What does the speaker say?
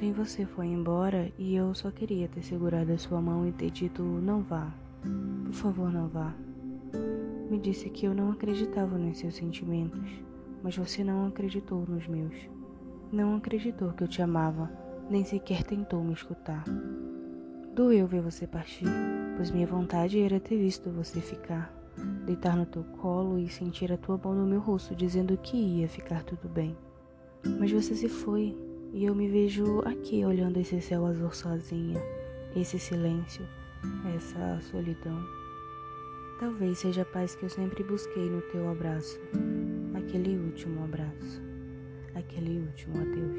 Ontem você foi embora e eu só queria ter segurado a sua mão e ter dito: não vá. Por favor, não vá. Me disse que eu não acreditava nos seus sentimentos, mas você não acreditou nos meus. Não acreditou que eu te amava, nem sequer tentou me escutar. Doeu ver você partir, pois minha vontade era ter visto você ficar, deitar no teu colo e sentir a tua mão no meu rosto dizendo que ia ficar tudo bem. Mas você se foi e eu me vejo aqui olhando esse céu azul sozinha, esse silêncio, essa solidão. Talvez seja a paz que eu sempre busquei no teu abraço, aquele último abraço, aquele último adeus.